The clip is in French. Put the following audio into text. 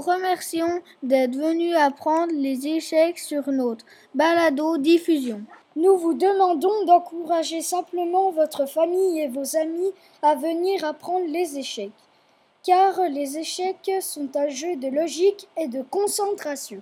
vous remercions d'être venu apprendre les échecs sur notre balado-diffusion. Nous vous demandons d'encourager simplement votre famille et vos amis à venir apprendre les échecs, car les échecs sont un jeu de logique et de concentration.